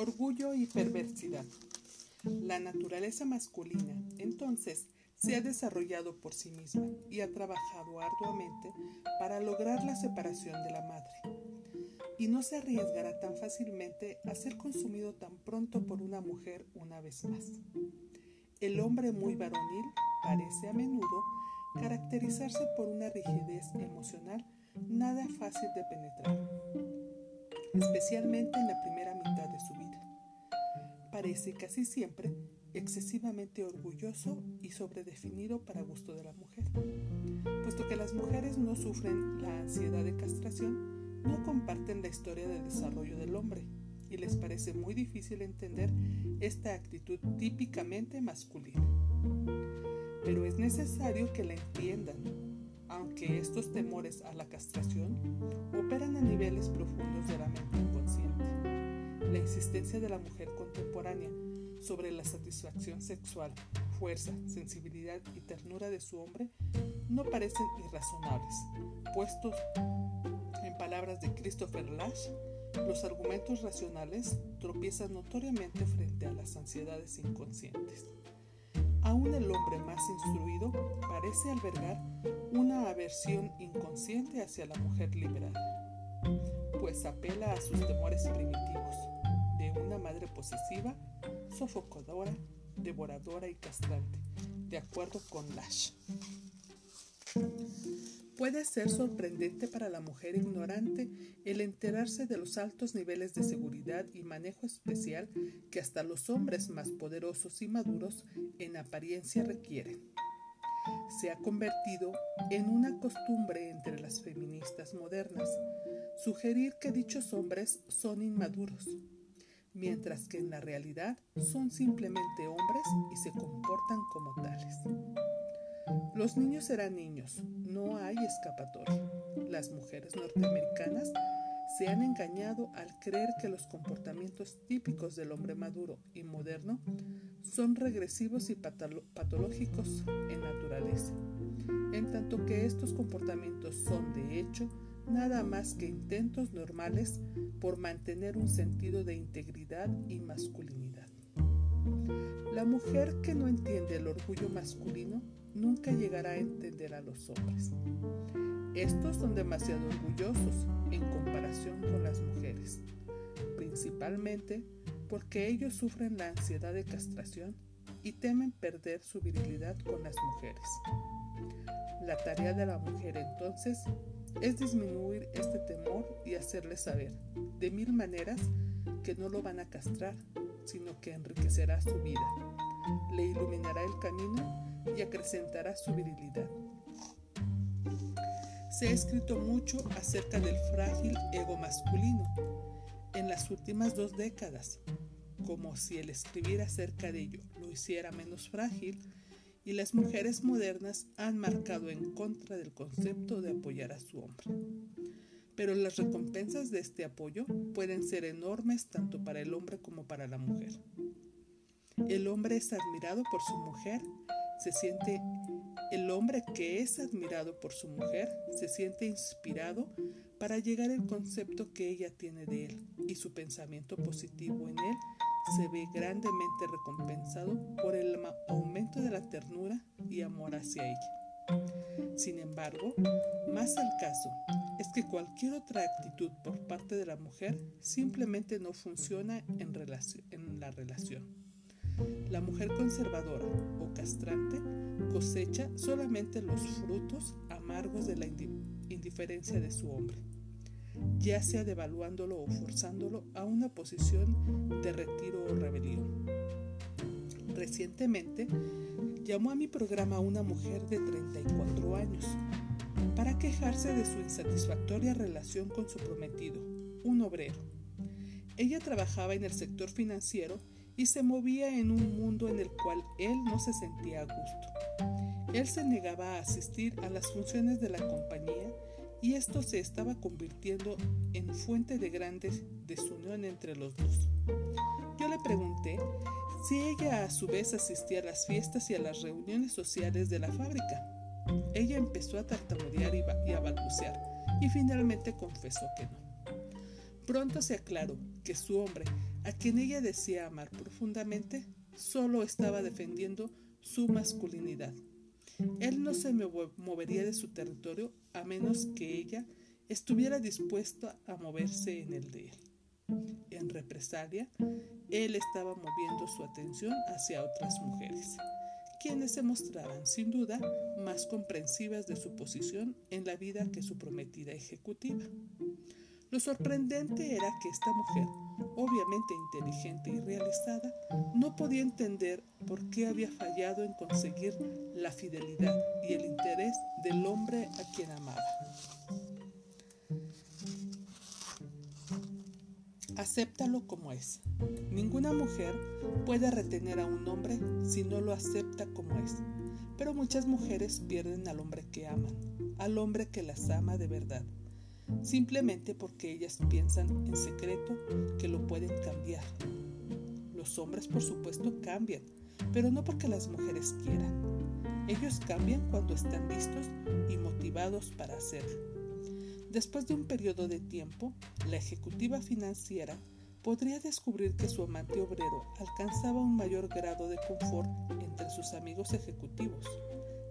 Orgullo y perversidad. La naturaleza masculina, entonces, se ha desarrollado por sí misma y ha trabajado arduamente para lograr la separación de la madre. Y no se arriesgará tan fácilmente a ser consumido tan pronto por una mujer una vez más. El hombre muy varonil parece a menudo caracterizarse por una rigidez emocional nada fácil de penetrar, especialmente en la primera mitad de su. Parece casi siempre excesivamente orgulloso y sobredefinido para gusto de la mujer. Puesto que las mujeres no sufren la ansiedad de castración, no comparten la historia de desarrollo del hombre y les parece muy difícil entender esta actitud típicamente masculina. Pero es necesario que la entiendan, aunque estos temores a la castración operan a niveles profundos de la mente inconsciente. La insistencia de la mujer contemporánea sobre la satisfacción sexual, fuerza, sensibilidad y ternura de su hombre no parecen irrazonables, puestos en palabras de Christopher Lash, los argumentos racionales tropiezan notoriamente frente a las ansiedades inconscientes. Aún el hombre más instruido parece albergar una aversión inconsciente hacia la mujer liberada, pues apela a sus temores primitivos de una madre posesiva, sofocadora, devoradora y castrante, de acuerdo con Lash. Puede ser sorprendente para la mujer ignorante el enterarse de los altos niveles de seguridad y manejo especial que hasta los hombres más poderosos y maduros en apariencia requieren. Se ha convertido en una costumbre entre las feministas modernas sugerir que dichos hombres son inmaduros, mientras que en la realidad son simplemente hombres y se comportan como tales. Los niños serán niños, no hay escapatoria. Las mujeres norteamericanas se han engañado al creer que los comportamientos típicos del hombre maduro y moderno son regresivos y patológicos en naturaleza, en tanto que estos comportamientos son de hecho nada más que intentos normales por mantener un sentido de integridad y masculinidad. La mujer que no entiende el orgullo masculino nunca llegará a entender a los hombres. Estos son demasiado orgullosos en comparación con las mujeres, principalmente porque ellos sufren la ansiedad de castración y temen perder su virilidad con las mujeres. La tarea de la mujer entonces es disminuir este temor y hacerle saber, de mil maneras, que no lo van a castrar, sino que enriquecerá su vida, le iluminará el camino y acrecentará su virilidad. Se ha escrito mucho acerca del frágil ego masculino en las últimas dos décadas, como si el escribir acerca de ello lo hiciera menos frágil, y las mujeres modernas han marcado en contra del concepto de apoyar a su hombre. Pero las recompensas de este apoyo pueden ser enormes tanto para el hombre como para la mujer. El hombre es admirado por su mujer se siente el hombre que es admirado por su mujer, se siente inspirado para llegar al concepto que ella tiene de él y su pensamiento positivo en él se ve grandemente recompensado por el aumento de la ternura y amor hacia ella. Sin embargo, más al caso es que cualquier otra actitud por parte de la mujer simplemente no funciona en, la relación. La mujer conservadora o castrante cosecha solamente los frutos amargos de la indiferencia de su hombre, ya sea devaluándolo o forzándolo a una posición de retiro o rebelión. Recientemente llamó a mi programa una mujer de 34 años para quejarse de su insatisfactoria relación con su prometido, un obrero. Ella trabajaba en el sector financiero y se movía en un mundo en el cual él no se sentía a gusto. Él se negaba a asistir a las funciones de la compañía y esto se estaba convirtiendo en fuente de grande desunión entre los dos. Yo le pregunté si ella a su vez asistía a las fiestas y a las reuniones sociales de la fábrica. Ella empezó a tartamudear y a balbucear y finalmente confesó que no. Pronto se aclaró que su hombre a quien ella decía amar profundamente, solo estaba defendiendo su masculinidad. Él no se movería de su territorio a menos que ella estuviera dispuesta a moverse en el de él. En represalia, él estaba moviendo su atención hacia otras mujeres, quienes se mostraban sin duda más comprensivas de su posición en la vida que su prometida ejecutiva. Lo sorprendente era que esta mujer, obviamente inteligente y realizada, no podía entender por qué había fallado en conseguir la fidelidad y el interés del hombre a quien amaba. Acéptalo como es. Ninguna mujer puede retener a un hombre si no lo acepta como es. Pero muchas mujeres pierden al hombre que aman, al hombre que las ama de verdad, simplemente porque ellas piensan en secreto que lo pueden cambiar. Los hombres por supuesto cambian, pero no porque las mujeres quieran. Ellos cambian cuando están listos y motivados para hacerlo. Después de un periodo de tiempo, la ejecutiva financiera podría descubrir que su amante obrero alcanzaba un mayor grado de confort entre sus amigos ejecutivos.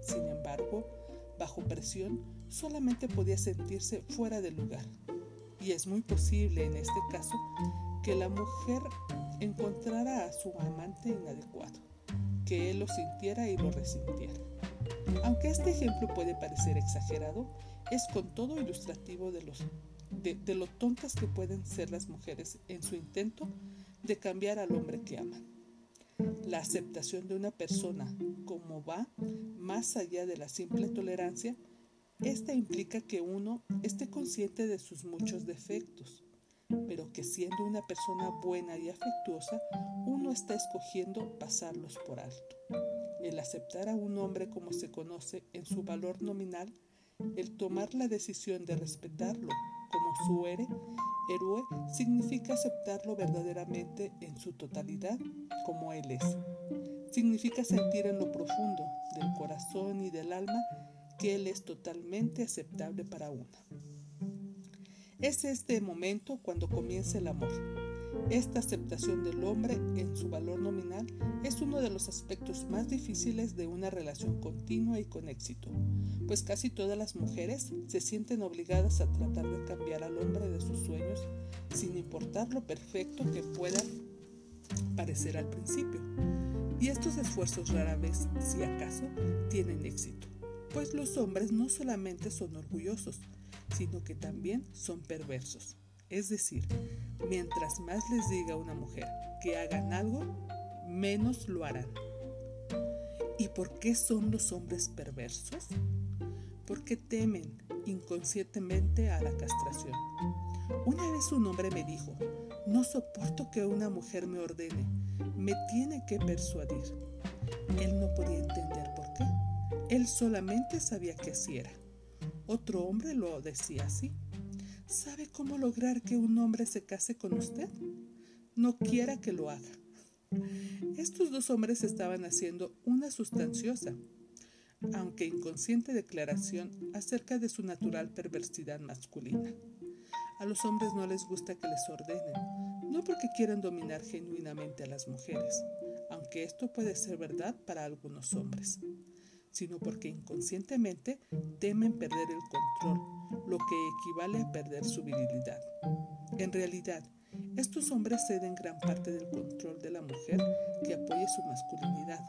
Sin embargo, bajo presión, solamente podía sentirse fuera de lugar. Y es muy posible en este caso que la mujer encontrara a su amante inadecuado, que él lo sintiera y lo resintiera. Aunque este ejemplo puede parecer exagerado, es con todo ilustrativo de, los, de, lo tontas que pueden ser las mujeres en su intento de cambiar al hombre que aman. La aceptación de una persona como va más allá de la simple tolerancia, esta implica que uno esté consciente de sus muchos defectos, pero que siendo una persona buena y afectuosa, uno está escogiendo pasarlos por alto. El aceptar a un hombre como se conoce en su valor nominal el tomar la decisión de respetarlo como su héroe, significa aceptarlo verdaderamente en su totalidad como él es. Significa sentir en lo profundo del corazón y del alma que él es totalmente aceptable para uno. Es este momento cuando comienza el amor esta aceptación del hombre en su valor nominal es uno de los aspectos más difíciles de una relación continua y con éxito, pues casi todas las mujeres se sienten obligadas a tratar de cambiar al hombre de sus sueños sin importar lo perfecto que pueda parecer al principio. Y estos esfuerzos rara vez, si acaso, tienen éxito, pues los hombres no solamente son orgullosos, sino que también son perversos. Es decir, mientras más les diga una mujer que hagan algo, menos lo harán. ¿Y por qué son los hombres perversos? Porque temen inconscientemente a la castración. Una vez un hombre me dijo, no soporto que una mujer me ordene, me tiene que persuadir. Él no podía entender por qué. Él solamente sabía que así era. Otro hombre lo decía así. ¿Sabe cómo lograr que un hombre se case con usted? No quiera que lo haga. Estos dos hombres estaban haciendo una sustanciosa, aunque inconsciente declaración acerca de su natural perversidad masculina. A los hombres no les gusta que les ordenen, no porque quieran dominar genuinamente a las mujeres, aunque esto puede ser verdad para algunos hombres, sino porque inconscientemente temen perder el control lo que equivale a perder su virilidad. En realidad, estos hombres ceden gran parte del control de la mujer que apoye su masculinidad.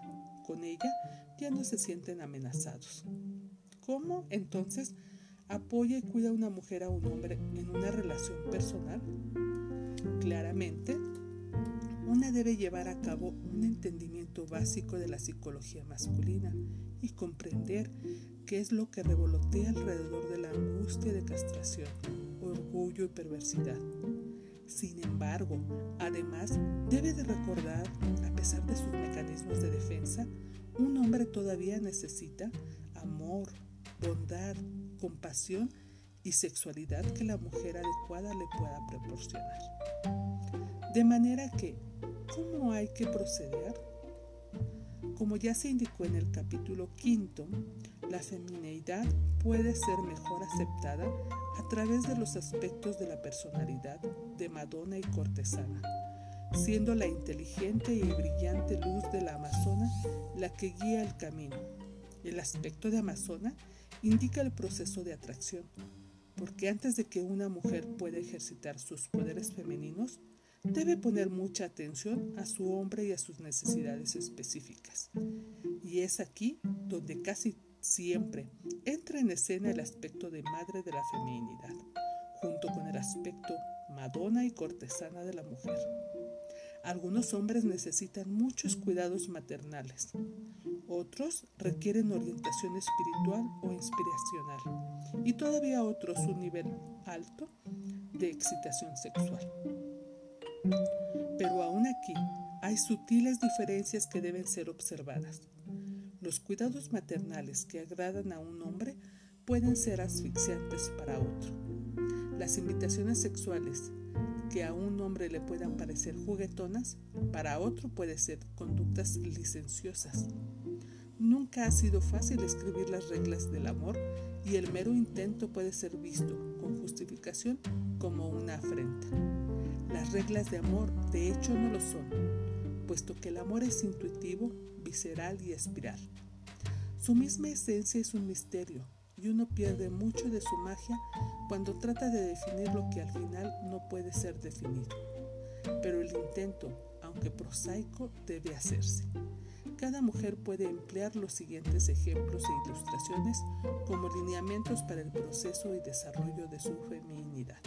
Con ella ya no se sienten amenazados. ¿Cómo entonces apoya y cuida una mujer a un hombre en una relación personal? Claramente, una debe llevar a cabo un entendimiento básico de la psicología masculina y comprender qué es lo que revolotea alrededor de la angustia de castración, orgullo y perversidad. Sin embargo, además debe de recordar, a pesar de sus mecanismos de defensa, un hombre todavía necesita amor, bondad, compasión y sexualidad que la mujer adecuada le pueda proporcionar. De manera que, ¿cómo hay que proceder? Como ya se indicó en el capítulo quinto, la femineidad puede ser mejor aceptada a través de los aspectos de la personalidad de Madonna y cortesana, siendo la inteligente y brillante luz de la Amazona la que guía el camino. El aspecto de Amazona indica el proceso de atracción, porque antes de que una mujer pueda ejercitar sus poderes femeninos, debe poner mucha atención a su hombre y a sus necesidades específicas. Y es aquí donde casi siempre entra en escena el aspecto de madre de la feminidad, junto con el aspecto madona y cortesana de la mujer. Algunos hombres necesitan muchos cuidados maternales, otros requieren orientación espiritual o inspiracional y todavía otros un nivel alto de excitación sexual. Pero aún aquí hay sutiles diferencias que deben ser observadas. Los cuidados maternales que agradan a un hombre pueden ser asfixiantes para otro. Las invitaciones sexuales que a un hombre le puedan parecer juguetonas, para otro puede ser conductas licenciosas. Nunca ha sido fácil escribir las reglas del amor y el mero intento puede ser visto, con justificación, como una afrenta. Las reglas de amor de hecho no lo son, puesto que el amor es intuitivo, visceral y espiral. Su misma esencia es un misterio y uno pierde mucho de su magia cuando trata de definir lo que al final no puede ser definido. Pero el intento, aunque prosaico, debe hacerse. Cada mujer puede emplear los siguientes ejemplos e ilustraciones como lineamientos para el proceso y desarrollo de su feminidad.